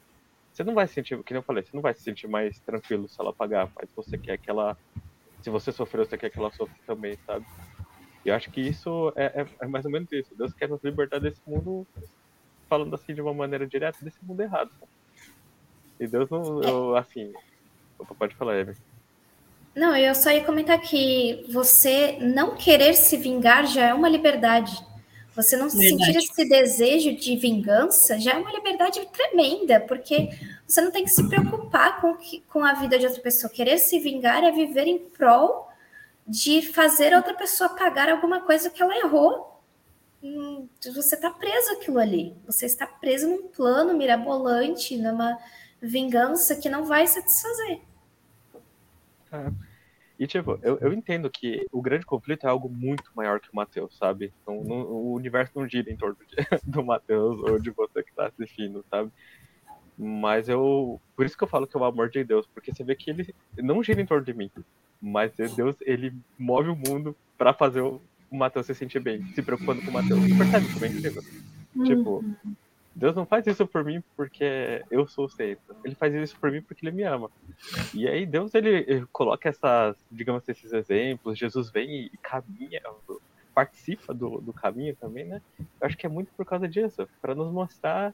você não vai se sentir, que eu falei, você não vai se sentir mais tranquilo se ela pagar, mas você quer que ela, se você sofreu, você quer que ela sofra também, sabe? E eu acho que isso é, é, é mais ou menos isso. Deus quer nos libertar desse mundo, falando assim de uma maneira direta, desse mundo errado. Sabe? E Deus não. Eu, assim. Opa, pode falar, Eve. Não, eu só ia comentar que você não querer se vingar já é uma liberdade. Você não Verdade. sentir esse desejo de vingança já é uma liberdade tremenda, porque você não tem que se preocupar com, que, com a vida de outra pessoa. Querer se vingar é viver em prol de fazer outra pessoa pagar alguma coisa que ela errou. Hum, você está preso aquilo ali. Você está preso num plano mirabolante, numa vingança que não vai satisfazer. É. E, tipo, eu, eu entendo que o grande conflito é algo muito maior que o Matheus, sabe? Então, no, o universo não gira em torno de, do Matheus ou de você que tá assistindo, sabe? Mas eu. Por isso que eu falo que é o amor de Deus, porque você vê que ele não gira em torno de mim. Mas Deus, ele move o mundo para fazer o Matheus se sentir bem, se preocupando com o Matheus. Você percebe como é incrível? Uhum. Tipo, Deus não faz isso por mim porque eu sou centro. Ele faz isso por mim porque ele me ama. E aí Deus ele coloca essas, digamos esses exemplos. Jesus vem e caminha, participa do, do caminho também, né? Eu acho que é muito por causa disso, para nos mostrar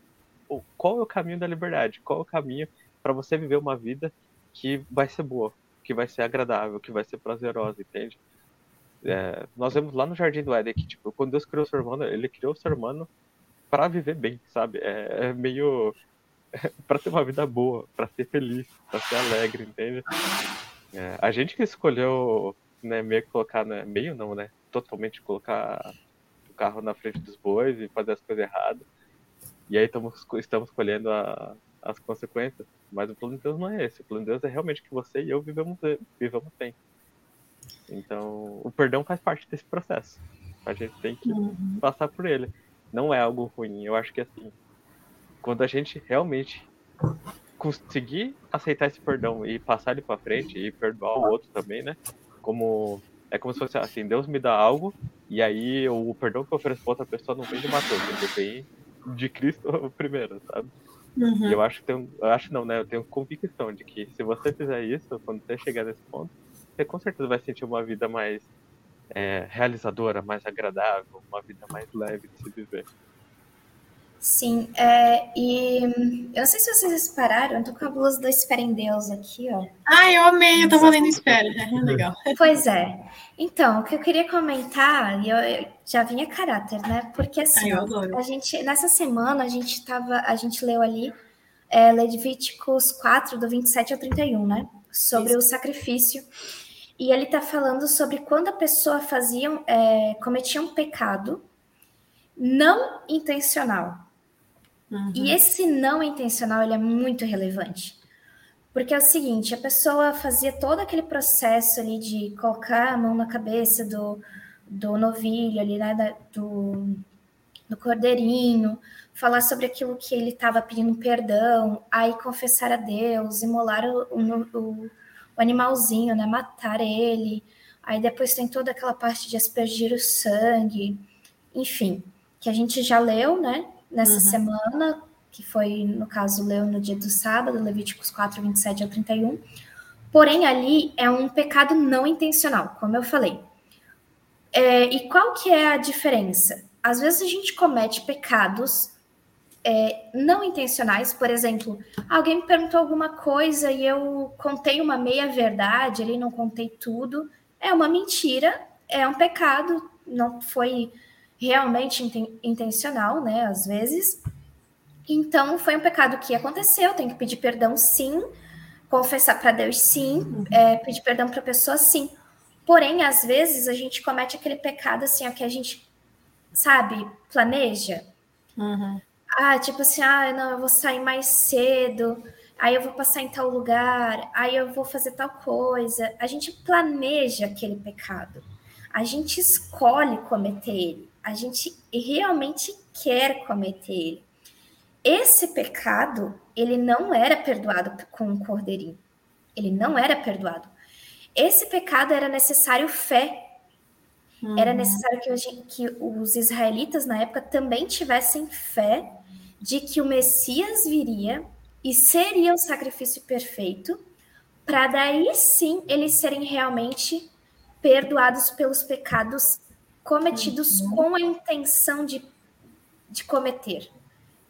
qual é o caminho da liberdade, qual é o caminho para você viver uma vida que vai ser boa, que vai ser agradável, que vai ser prazerosa, entende? É, nós vemos lá no Jardim do Éden que, tipo, quando Deus criou o ser humano, ele criou o ser humano para viver bem, sabe? É, é meio para ter uma vida boa, para ser feliz, para ser alegre, entende? É, a gente que escolheu, né, meio colocar, né, meio não, né, totalmente colocar o carro na frente dos bois e fazer as coisas erradas. E aí estamos, estamos colhendo a, as consequências. Mas o plano de Deus não é esse. O plano de Deus é realmente que você e eu vivamos, vivamos bem. Então, o perdão faz parte desse processo. A gente tem que uhum. passar por ele não é algo ruim. Eu acho que assim, quando a gente realmente conseguir aceitar esse perdão e passar ele para frente e perdoar o outro também, né? Como é como se fosse assim, Deus me dá algo e aí o perdão que eu ofereço para outra pessoa não vem de Mateus, ele vem de Cristo primeiro, sabe? Uhum. Eu acho que tenho, eu acho não, né? Eu tenho convicção de que se você fizer isso, quando você chegar nesse ponto, você com certeza vai sentir uma vida mais é, realizadora, mais agradável, uma vida mais leve de se viver. Sim, é, e eu não sei se vocês repararam, eu tô com a blusa do Espera em Deus aqui, ó. Ai, eu amei, eu tava lendo Espera, é legal. Pois é. Então, o que eu queria comentar, e eu, eu já vinha caráter, né? Porque assim, Ai, a gente, nessa semana a gente tava, a gente leu ali é, Levíticos 4, do 27 ao 31, né? Sobre Isso. o sacrifício. E ele está falando sobre quando a pessoa fazia, é, cometia um pecado não intencional. Uhum. E esse não intencional ele é muito relevante. Porque é o seguinte, a pessoa fazia todo aquele processo ali de colocar a mão na cabeça do, do novilho ali, né, do, do cordeirinho, falar sobre aquilo que ele estava pedindo perdão, aí confessar a Deus, imolar o, o, o o animalzinho, né? Matar ele. Aí depois tem toda aquela parte de aspergir o sangue, enfim, que a gente já leu, né? Nessa uhum. semana, que foi, no caso, leu no dia do sábado, Levíticos 4, 27 a 31. Porém, ali é um pecado não intencional, como eu falei. É, e qual que é a diferença? Às vezes a gente comete pecados é, não intencionais, por exemplo, alguém me perguntou alguma coisa e eu contei uma meia verdade, ele não contei tudo, é uma mentira, é um pecado, não foi realmente inten intencional, né? Às vezes. Então, foi um pecado que aconteceu, tem que pedir perdão sim, confessar para Deus sim, uhum. é, pedir perdão para a pessoa sim. Porém, às vezes a gente comete aquele pecado assim, ó, que a gente, sabe, planeja. Uhum. Ah, tipo assim, ah, não, eu vou sair mais cedo, aí eu vou passar em tal lugar, aí eu vou fazer tal coisa. A gente planeja aquele pecado, a gente escolhe cometer ele, a gente realmente quer cometer ele. Esse pecado, ele não era perdoado com o cordeirinho, ele não era perdoado. Esse pecado era necessário fé. Uhum. Era necessário que, que os israelitas na época também tivessem fé de que o Messias viria e seria o sacrifício perfeito, para daí sim eles serem realmente perdoados pelos pecados cometidos uhum. com a intenção de, de cometer.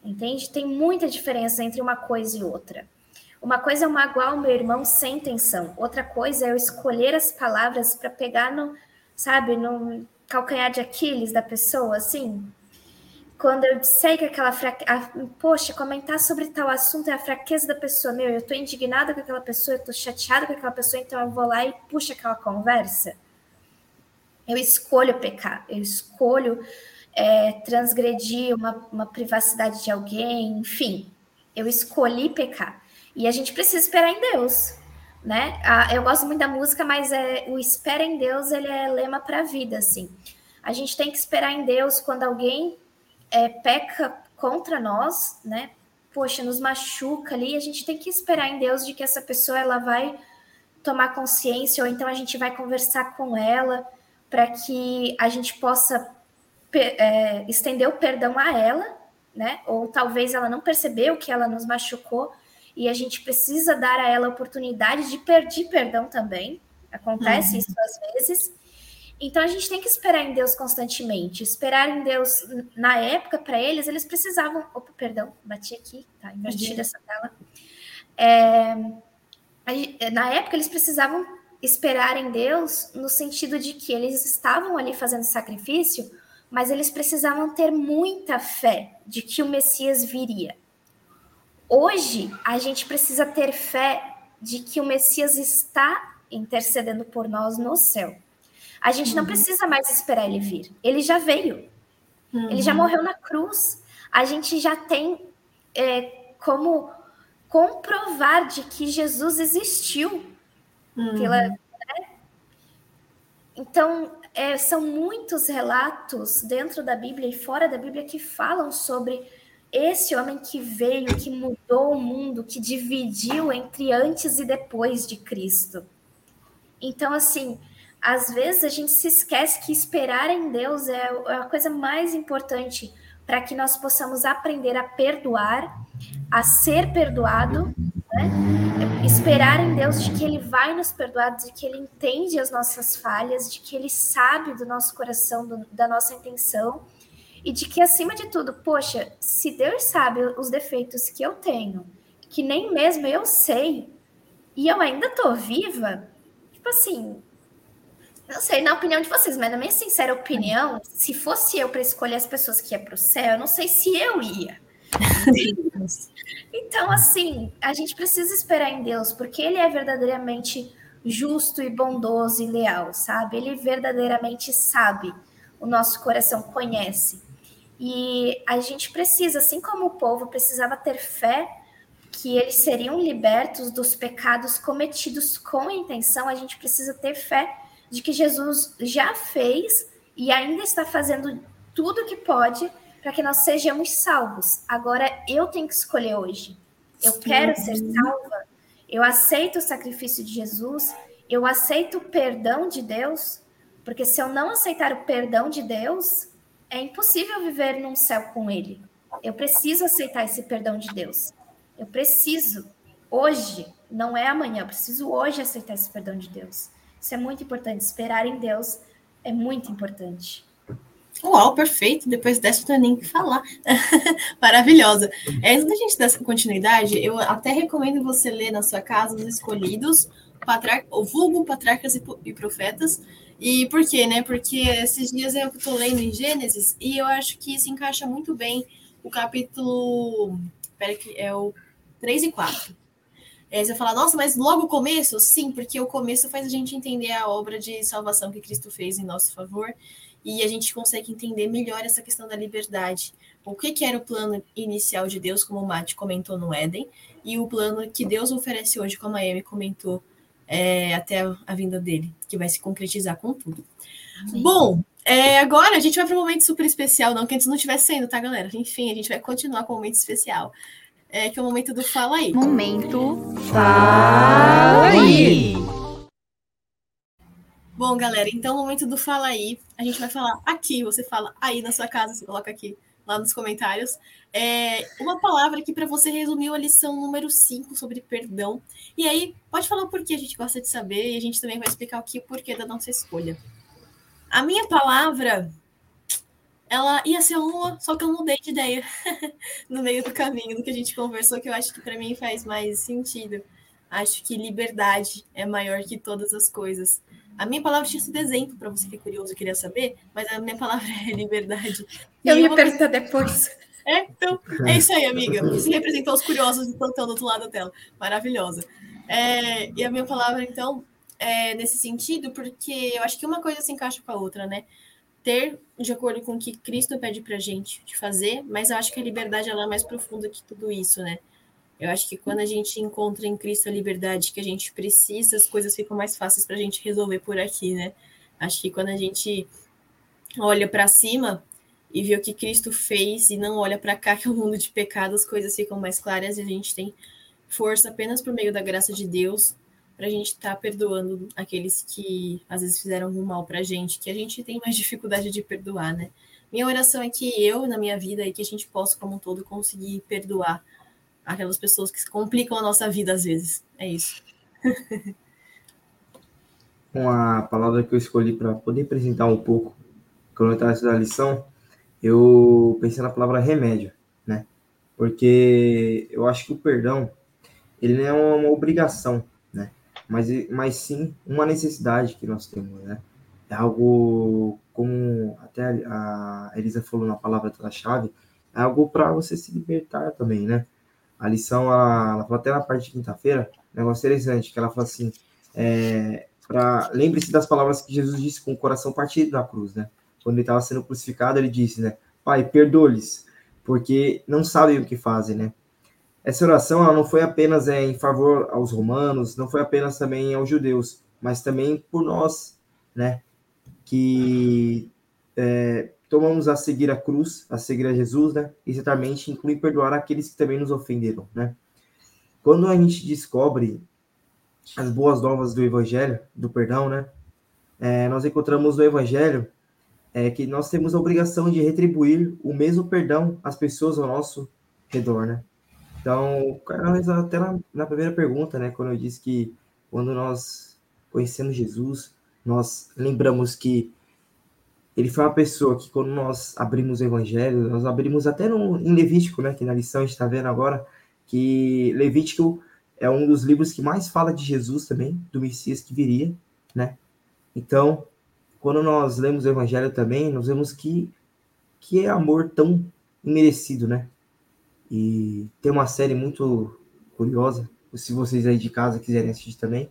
Entende? Tem muita diferença entre uma coisa e outra. Uma coisa é magoar o meu irmão sem intenção, outra coisa é eu escolher as palavras para pegar no, sabe, no calcanhar de Aquiles da pessoa, assim, quando eu sei que aquela fraqueza. Poxa, comentar sobre tal assunto é a fraqueza da pessoa. Meu, eu tô indignada com aquela pessoa, eu tô chateada com aquela pessoa, então eu vou lá e puxo aquela conversa. Eu escolho pecar, eu escolho é, transgredir uma, uma privacidade de alguém, enfim, eu escolhi pecar. E a gente precisa esperar em Deus. Né? Ah, eu gosto muito da música, mas é o espera em Deus, ele é lema para a vida, assim. A gente tem que esperar em Deus quando alguém é, peca contra nós, né? Poxa, nos machuca ali, a gente tem que esperar em Deus de que essa pessoa ela vai tomar consciência, ou então a gente vai conversar com ela para que a gente possa é, estender o perdão a ela, né? Ou talvez ela não percebeu que ela nos machucou e a gente precisa dar a ela a oportunidade de pedir perdão também. Acontece uhum. isso às vezes. Então a gente tem que esperar em Deus constantemente. Esperar em Deus, na época, para eles, eles precisavam. Opa, perdão, bati aqui, tá invertida uhum. essa tela. É, na época, eles precisavam esperar em Deus no sentido de que eles estavam ali fazendo sacrifício, mas eles precisavam ter muita fé de que o Messias viria. Hoje, a gente precisa ter fé de que o Messias está intercedendo por nós no céu. A gente não uhum. precisa mais esperar ele vir. Ele já veio. Uhum. Ele já uhum. morreu na cruz. A gente já tem é, como comprovar de que Jesus existiu. Uhum. Pela, né? Então, é, são muitos relatos dentro da Bíblia e fora da Bíblia que falam sobre esse homem que veio, que mudou o mundo, que dividiu entre antes e depois de Cristo. Então, assim, às vezes a gente se esquece que esperar em Deus é, é a coisa mais importante para que nós possamos aprender a perdoar, a ser perdoado, né? esperar em Deus de que Ele vai nos perdoar, de que Ele entende as nossas falhas, de que Ele sabe do nosso coração, do, da nossa intenção, e de que, acima de tudo, poxa, se Deus sabe os defeitos que eu tenho, que nem mesmo eu sei, e eu ainda estou viva, tipo assim, não sei, na opinião de vocês, mas na minha sincera opinião, se fosse eu para escolher as pessoas que ia para o céu, eu não sei se eu ia. então, assim, a gente precisa esperar em Deus, porque Ele é verdadeiramente justo e bondoso e leal, sabe? Ele verdadeiramente sabe, o nosso coração conhece. E a gente precisa, assim como o povo precisava ter fé que eles seriam libertos dos pecados cometidos com a intenção, a gente precisa ter fé de que Jesus já fez e ainda está fazendo tudo o que pode para que nós sejamos salvos. Agora eu tenho que escolher hoje. Eu Sim. quero ser salva. Eu aceito o sacrifício de Jesus. Eu aceito o perdão de Deus. Porque se eu não aceitar o perdão de Deus, é impossível viver num céu com Ele. Eu preciso aceitar esse perdão de Deus. Eu preciso hoje, não é amanhã. Eu preciso hoje aceitar esse perdão de Deus. Isso é muito importante. Esperar em Deus é muito importante. Uau, perfeito. Depois dessa, não nem o que falar. Maravilhosa. É, da gente dar continuidade, eu até recomendo você ler na sua casa os escolhidos, o vulgo, patriarcas e profetas. E por quê, né? Porque esses dias eu estou lendo em Gênesis e eu acho que se encaixa muito bem o capítulo. Espera que é o 3 e 4. É, você fala, nossa, mas logo o começo? Sim, porque o começo faz a gente entender a obra de salvação que Cristo fez em nosso favor e a gente consegue entender melhor essa questão da liberdade. O que, que era o plano inicial de Deus, como o Mate comentou no Éden, e o plano que Deus oferece hoje, como a Amy comentou, é, até a, vinda dele, que vai se concretizar com tudo. Sim. Bom, é, agora a gente vai para um momento super especial, não que antes não estivesse sendo, tá, galera? Enfim, a gente vai continuar com o um momento especial é, que é o momento do Fala Aí. Momento Fala Aí! Bom, galera, então o momento do Fala Aí, a gente vai falar aqui, você fala aí na sua casa, você coloca aqui lá nos comentários. É, uma palavra que para você resumiu a lição número 5 sobre perdão. E aí, pode falar o porquê a gente gosta de saber e a gente também vai explicar o que o porquê da nossa escolha. A minha palavra ela ia ser uma, só que eu mudei de ideia no meio do caminho do que a gente conversou, que eu acho que para mim faz mais sentido. Acho que liberdade é maior que todas as coisas. A minha palavra tinha sido exemplo para você que é curioso e queria saber, mas a minha palavra é liberdade. Eu ia perguntar depois. É, então, é isso aí, amiga. Você representou os curiosos do plantão do outro lado da tela. Maravilhosa. É, e a minha palavra, então, é nesse sentido, porque eu acho que uma coisa se encaixa com a outra, né? ter de acordo com o que Cristo pede para gente de fazer, mas eu acho que a liberdade ela é mais profunda que tudo isso, né? Eu acho que quando a gente encontra em Cristo a liberdade que a gente precisa, as coisas ficam mais fáceis para a gente resolver por aqui, né? Acho que quando a gente olha para cima e vê o que Cristo fez e não olha para cá, que é o um mundo de pecado, as coisas ficam mais claras e a gente tem força apenas por meio da graça de Deus para a gente estar tá perdoando aqueles que às vezes fizeram algum mal para a gente, que a gente tem mais dificuldade de perdoar, né? Minha oração é que eu, na minha vida, e que a gente possa, como um todo, conseguir perdoar aquelas pessoas que complicam a nossa vida às vezes. É isso. Uma palavra que eu escolhi para poder apresentar um pouco, quando eu estava estudando a lição, eu pensei na palavra remédio, né? Porque eu acho que o perdão, ele não é uma obrigação, né? Mas, mas sim uma necessidade que nós temos, né? É algo, como até a Elisa falou na palavra da chave, é algo para você se libertar também, né? A lição, ela, ela fala até na parte de quinta-feira, um negócio interessante, que ela fala assim, é, lembre-se das palavras que Jesus disse com o coração partido na cruz, né? Quando ele estava sendo crucificado, ele disse, né? Pai, perdoa-lhes, porque não sabem o que fazem, né? Essa oração ela não foi apenas é, em favor aos romanos, não foi apenas também aos judeus, mas também por nós, né? Que é, tomamos a seguir a cruz, a seguir a Jesus, né? E certamente inclui perdoar aqueles que também nos ofenderam, né? Quando a gente descobre as boas novas do Evangelho, do perdão, né? É, nós encontramos no Evangelho é, que nós temos a obrigação de retribuir o mesmo perdão às pessoas ao nosso redor, né? Então, até na, na primeira pergunta, né, quando eu disse que quando nós conhecemos Jesus, nós lembramos que ele foi uma pessoa que quando nós abrimos o evangelho, nós abrimos até no, em Levítico, né, que na lição a gente está vendo agora, que Levítico é um dos livros que mais fala de Jesus também, do Messias que viria, né? Então, quando nós lemos o evangelho também, nós vemos que que é amor tão imerecido, né? E tem uma série muito curiosa, se vocês aí de casa quiserem assistir também,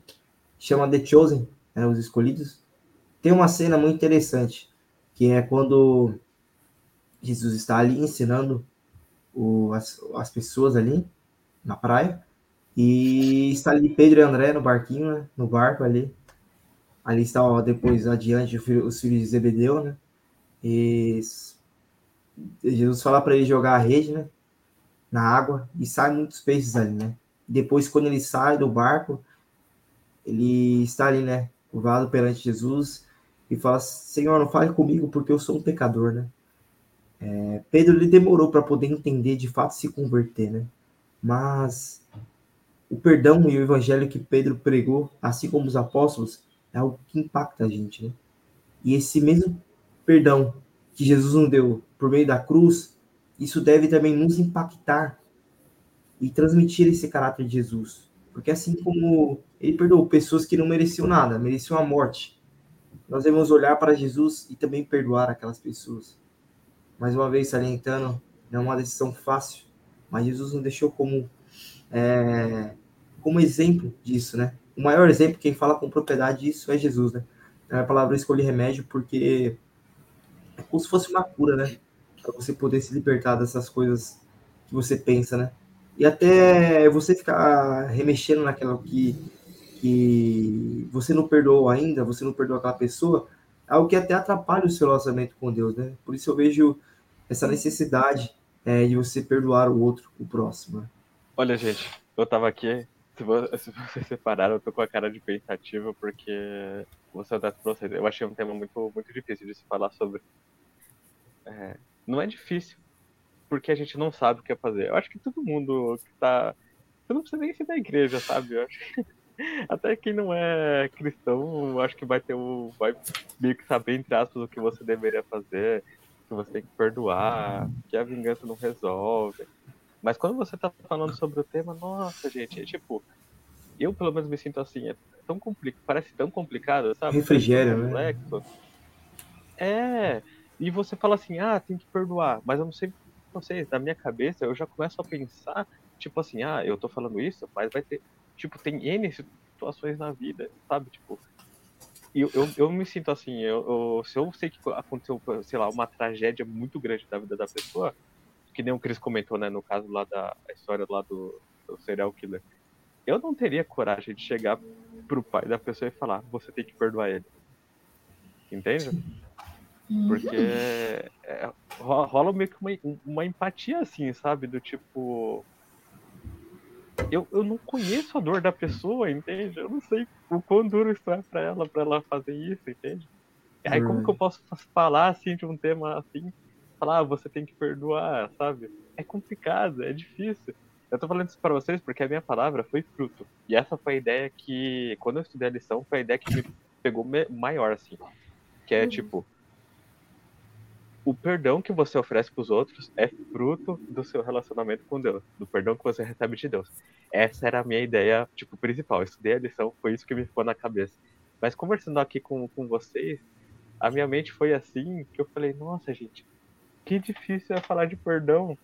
chama The Chosen, né, Os Escolhidos. Tem uma cena muito interessante, que é quando Jesus está ali ensinando o, as, as pessoas ali na praia, e está ali Pedro e André no barquinho, né, no barco ali. Ali está ó, depois adiante os filhos de Zebedeu, né? E Jesus fala para ele jogar a rede, né? na água e sai muitos peixes ali, né? Depois, quando ele sai do barco, ele está ali, né? Curvado perante Jesus e fala: Senhor, não fale comigo porque eu sou um pecador, né? É, Pedro ele demorou para poder entender, de fato, se converter, né? Mas o perdão e o evangelho que Pedro pregou, assim como os apóstolos, é algo que impacta a gente, né? E esse mesmo perdão que Jesus nos deu por meio da cruz, isso deve também nos impactar e transmitir esse caráter de Jesus. Porque assim como ele perdoou pessoas que não mereciam nada, mereciam a morte, nós devemos olhar para Jesus e também perdoar aquelas pessoas. Mais uma vez, salientando, não é uma decisão fácil, mas Jesus nos deixou como, é, como exemplo disso, né? O maior exemplo, quem fala com propriedade disso é Jesus, né? A palavra escolher remédio porque é como se fosse uma cura, né? para você poder se libertar dessas coisas que você pensa, né? E até você ficar remexendo naquela que, que você não perdoou ainda, você não perdoou aquela pessoa, é algo que até atrapalha o seu relacionamento com Deus, né? Por isso eu vejo essa necessidade é, de você perdoar o outro, o próximo. Né? Olha, gente, eu tava aqui, se vocês separaram, eu tô com a cara de pensativa, porque você tá pra vocês. Eu achei um tema muito, muito difícil de se falar sobre. É, não é difícil, porque a gente não sabe o que é fazer. Eu acho que todo mundo que tá. Você não precisa nem ser da igreja, sabe? Eu acho que até quem não é cristão, acho que vai ter o. vai meio que saber, entre aspas, o que você deveria fazer, que você tem que perdoar, que a vingança não resolve. Mas quando você tá falando sobre o tema, nossa, gente, é tipo. Eu pelo menos me sinto assim, é tão complicado, parece tão complicado, sabe? Refrigério, né? É, e você fala assim, ah, tem que perdoar. Mas eu não sei vocês, na minha cabeça, eu já começo a pensar, tipo assim, ah, eu tô falando isso, mas vai ter. Tipo, tem N situações na vida, sabe? Tipo. Eu, eu, eu me sinto assim, eu, eu, se eu sei que aconteceu, sei lá, uma tragédia muito grande da vida da pessoa, que nem o Chris comentou, né, no caso lá da história lá do, o serial killer. Eu não teria coragem de chegar pro pai da pessoa e falar, você tem que perdoar ele. Entende? Porque é, rola meio que uma, uma empatia assim, sabe? Do tipo. Eu, eu não conheço a dor da pessoa, entende? Eu não sei o quão duro isso é pra ela, pra ela fazer isso, entende? Aí como que eu posso falar assim de um tema assim? Falar, ah, você tem que perdoar, sabe? É complicado, é difícil. Eu tô falando isso pra vocês porque a minha palavra foi fruto. E essa foi a ideia que, quando eu estudei a lição, foi a ideia que me pegou maior, assim. Que é uhum. tipo, o perdão que você oferece para os outros é fruto do seu relacionamento com Deus, do perdão que você recebe de Deus. Essa era a minha ideia, tipo, principal. Estudei a lição, foi isso que me ficou na cabeça. Mas conversando aqui com, com vocês, a minha mente foi assim que eu falei, nossa, gente, que difícil é falar de perdão.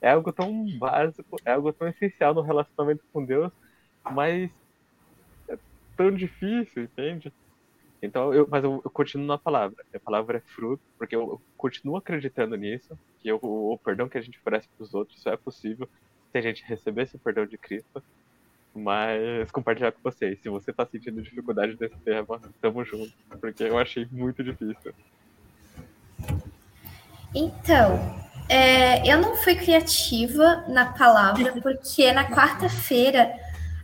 É algo tão básico, é algo tão essencial no relacionamento com Deus, mas é tão difícil, entende? Então, eu, mas eu, eu, continuo na palavra. A palavra é fruto, porque eu, eu continuo acreditando nisso, que o, o, perdão que a gente oferece para os outros só é possível se a gente receber esse perdão de Cristo. Mas compartilhar com vocês, se você está sentindo dificuldade nesse tema, tamo junto, porque eu achei muito difícil. Então, é, eu não fui criativa na palavra, porque na quarta-feira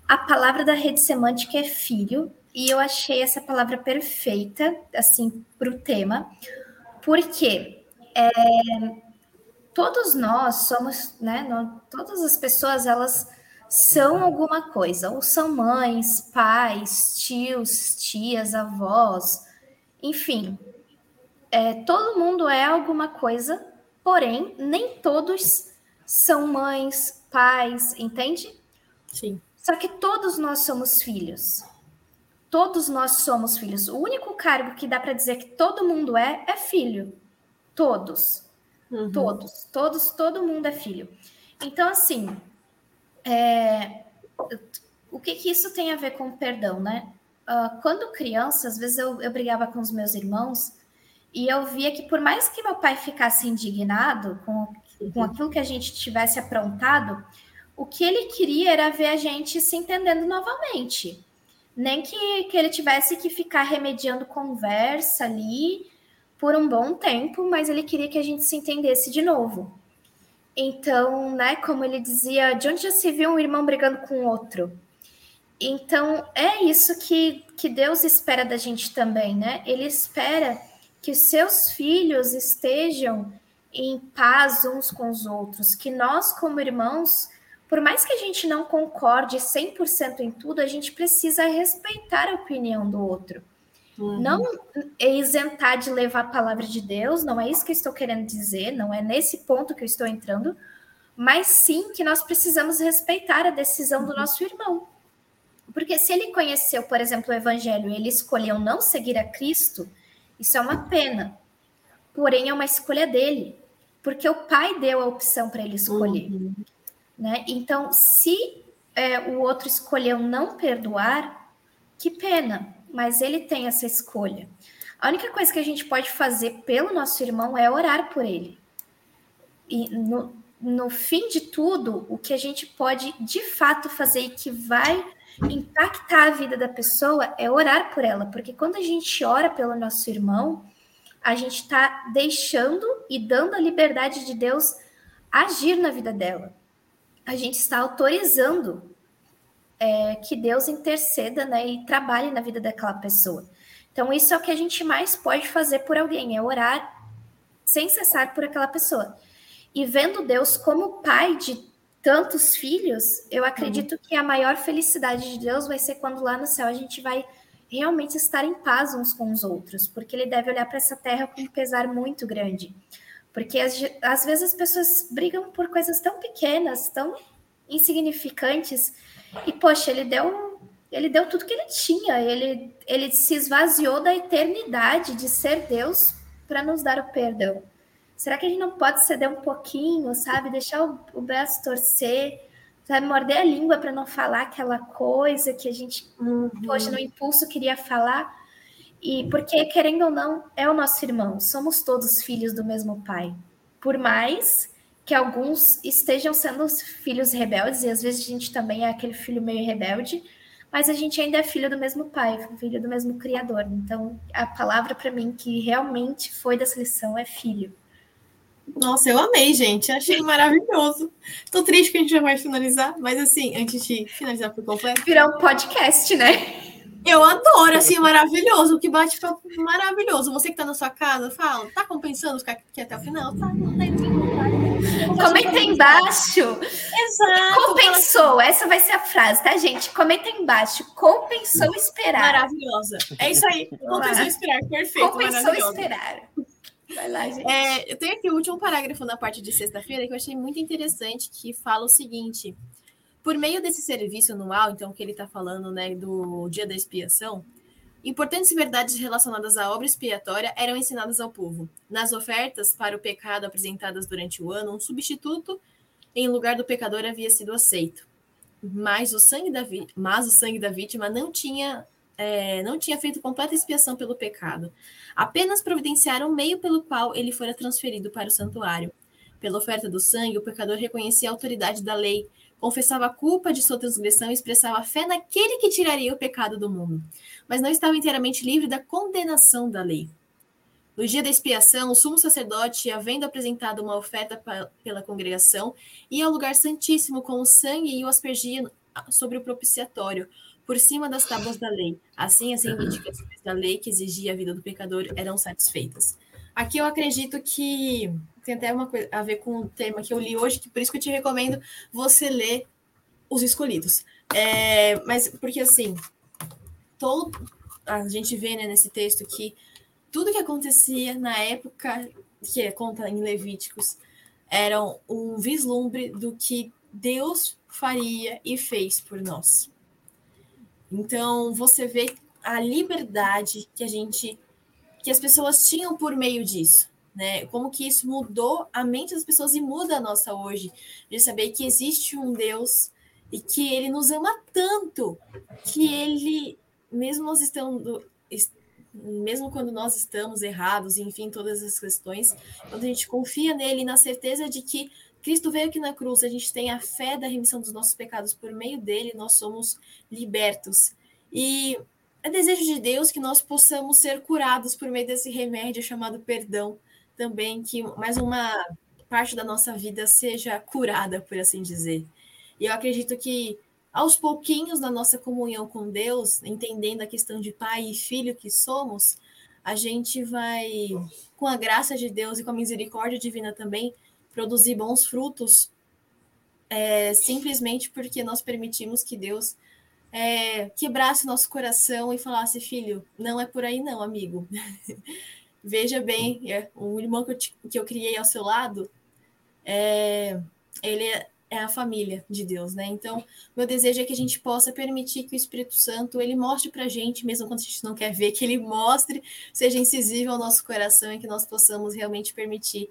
a palavra da rede semântica é filho, e eu achei essa palavra perfeita, assim, para o tema, porque é, todos nós somos, né? Todas as pessoas, elas são alguma coisa, ou são mães, pais, tios, tias, avós, enfim, é, todo mundo é alguma coisa, porém, nem todos são mães, pais, entende? Sim. Só que todos nós somos filhos. Todos nós somos filhos. O único cargo que dá para dizer que todo mundo é, é filho. Todos. Uhum. Todos. Todos, todo mundo é filho. Então, assim, é, o que, que isso tem a ver com perdão, né? Uh, quando criança, às vezes eu, eu brigava com os meus irmãos e eu via que por mais que meu pai ficasse indignado com, com aquilo que a gente tivesse aprontado, o que ele queria era ver a gente se entendendo novamente nem que, que ele tivesse que ficar remediando conversa ali por um bom tempo, mas ele queria que a gente se entendesse de novo. Então, né, como ele dizia, de onde já se viu um irmão brigando com outro? Então, é isso que, que Deus espera da gente também, né? Ele espera que os seus filhos estejam em paz uns com os outros, que nós, como irmãos, por mais que a gente não concorde 100% em tudo, a gente precisa respeitar a opinião do outro. Uhum. Não isentar de levar a palavra de Deus, não é isso que eu estou querendo dizer, não é nesse ponto que eu estou entrando, mas sim que nós precisamos respeitar a decisão do uhum. nosso irmão. Porque se ele conheceu, por exemplo, o evangelho e ele escolheu não seguir a Cristo, isso é uma pena. Porém, é uma escolha dele, porque o pai deu a opção para ele escolher. Uhum. Né? Então, se é, o outro escolheu não perdoar, que pena, mas ele tem essa escolha. A única coisa que a gente pode fazer pelo nosso irmão é orar por ele. E no, no fim de tudo, o que a gente pode de fato fazer e que vai impactar a vida da pessoa é orar por ela, porque quando a gente ora pelo nosso irmão, a gente está deixando e dando a liberdade de Deus agir na vida dela a gente está autorizando é, que Deus interceda né, e trabalhe na vida daquela pessoa. Então, isso é o que a gente mais pode fazer por alguém, é orar sem cessar por aquela pessoa. E vendo Deus como pai de tantos filhos, eu acredito uhum. que a maior felicidade de Deus vai ser quando lá no céu a gente vai realmente estar em paz uns com os outros, porque ele deve olhar para essa terra com um pesar muito grande. Porque às, vezes as pessoas brigam por coisas tão pequenas, tão insignificantes, e poxa, ele deu ele deu tudo que ele tinha, ele, ele se esvaziou da eternidade de ser Deus para nos dar o perdão. Será que a gente não pode ceder um pouquinho, sabe? Deixar o, o braço torcer, sabe? Morder a língua para não falar aquela coisa que a gente, uhum. poxa, no impulso queria falar. E porque, querendo ou não, é o nosso irmão, somos todos filhos do mesmo pai. Por mais que alguns estejam sendo os filhos rebeldes, e às vezes a gente também é aquele filho meio rebelde, mas a gente ainda é filho do mesmo pai, filho do mesmo criador. Então, a palavra para mim que realmente foi dessa lição é filho. Nossa, eu amei, gente. Achei maravilhoso. Tô triste que a gente já vai finalizar, mas assim, antes de finalizar por completo. Virar um podcast, né? Eu adoro, assim, maravilhoso. Que bate papo maravilhoso. Você que tá na sua casa, fala, tá compensando ficar aqui até o final? Tá, não tem Comenta embaixo. Exato. Compensou. Essa vai ser a frase, tá, gente? Comenta embaixo. Compensou esperar. Maravilhosa. É isso aí. Compensou esperar. Perfeito. Compensou esperar. Vai lá, gente. É, eu tenho aqui o último parágrafo na parte de sexta-feira que eu achei muito interessante, que fala o seguinte: por meio desse serviço anual, então, que ele está falando, né, do dia da expiação, importantes verdades relacionadas à obra expiatória eram ensinadas ao povo. Nas ofertas para o pecado apresentadas durante o ano, um substituto em lugar do pecador havia sido aceito. Mas o sangue da, mas o sangue da vítima não tinha é, não tinha feito completa expiação pelo pecado. Apenas providenciaram um meio pelo qual ele fora transferido para o santuário. Pela oferta do sangue, o pecador reconhecia a autoridade da lei, confessava a culpa de sua transgressão e expressava fé naquele que tiraria o pecado do mundo, mas não estava inteiramente livre da condenação da lei. No dia da expiação, o sumo sacerdote, havendo apresentado uma oferta pela congregação, ia ao lugar santíssimo com o sangue e o aspergia sobre o propiciatório, por cima das tábuas da lei. Assim, as reivindicações da lei que exigia a vida do pecador eram satisfeitas. Aqui eu acredito que tem até uma coisa a ver com o tema que eu li hoje, que por isso que eu te recomendo você ler Os Escolhidos. É, mas porque assim, todo, a gente vê né, nesse texto que tudo que acontecia na época que é conta em Levíticos era um vislumbre do que Deus faria e fez por nós. Então, você vê a liberdade que a gente que as pessoas tinham por meio disso, né? Como que isso mudou a mente das pessoas e muda a nossa hoje, de saber que existe um Deus e que ele nos ama tanto que ele mesmo nós estando mesmo quando nós estamos errados, enfim, todas as questões, quando a gente confia nele na certeza de que Cristo veio aqui na cruz, a gente tem a fé da remissão dos nossos pecados por meio dele, nós somos libertos. E é desejo de Deus que nós possamos ser curados por meio desse remédio chamado perdão, também que mais uma parte da nossa vida seja curada, por assim dizer. E eu acredito que aos pouquinhos na nossa comunhão com Deus, entendendo a questão de pai e filho que somos, a gente vai, com a graça de Deus e com a misericórdia divina também, produzir bons frutos, é, simplesmente porque nós permitimos que Deus é, quebrasse nosso coração e falasse, filho, não é por aí não, amigo. Veja bem, é, o irmão que eu, que eu criei ao seu lado, é, ele é, é a família de Deus, né? Então, meu desejo é que a gente possa permitir que o Espírito Santo ele mostre para a gente, mesmo quando a gente não quer ver, que ele mostre, seja incisível ao nosso coração e que nós possamos realmente permitir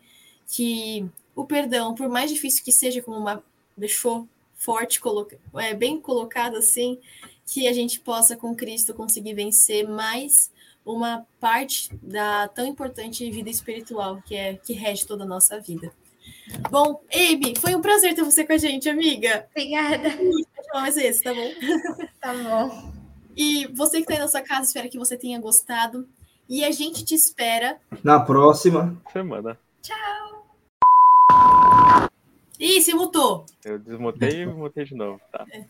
que o perdão, por mais difícil que seja, como uma deixou forte, coloca, é, bem colocado assim, que a gente possa com Cristo conseguir vencer mais uma parte da tão importante vida espiritual que é que rege toda a nossa vida. Bom, Amy, foi um prazer ter você com a gente, amiga. Obrigada. Mais esse, tá bom? Tá bom. E você que está aí na sua casa, espero que você tenha gostado. E a gente te espera na próxima semana. Tchau. Ih, se mutou. Eu desmutei e mutei de novo, tá? É.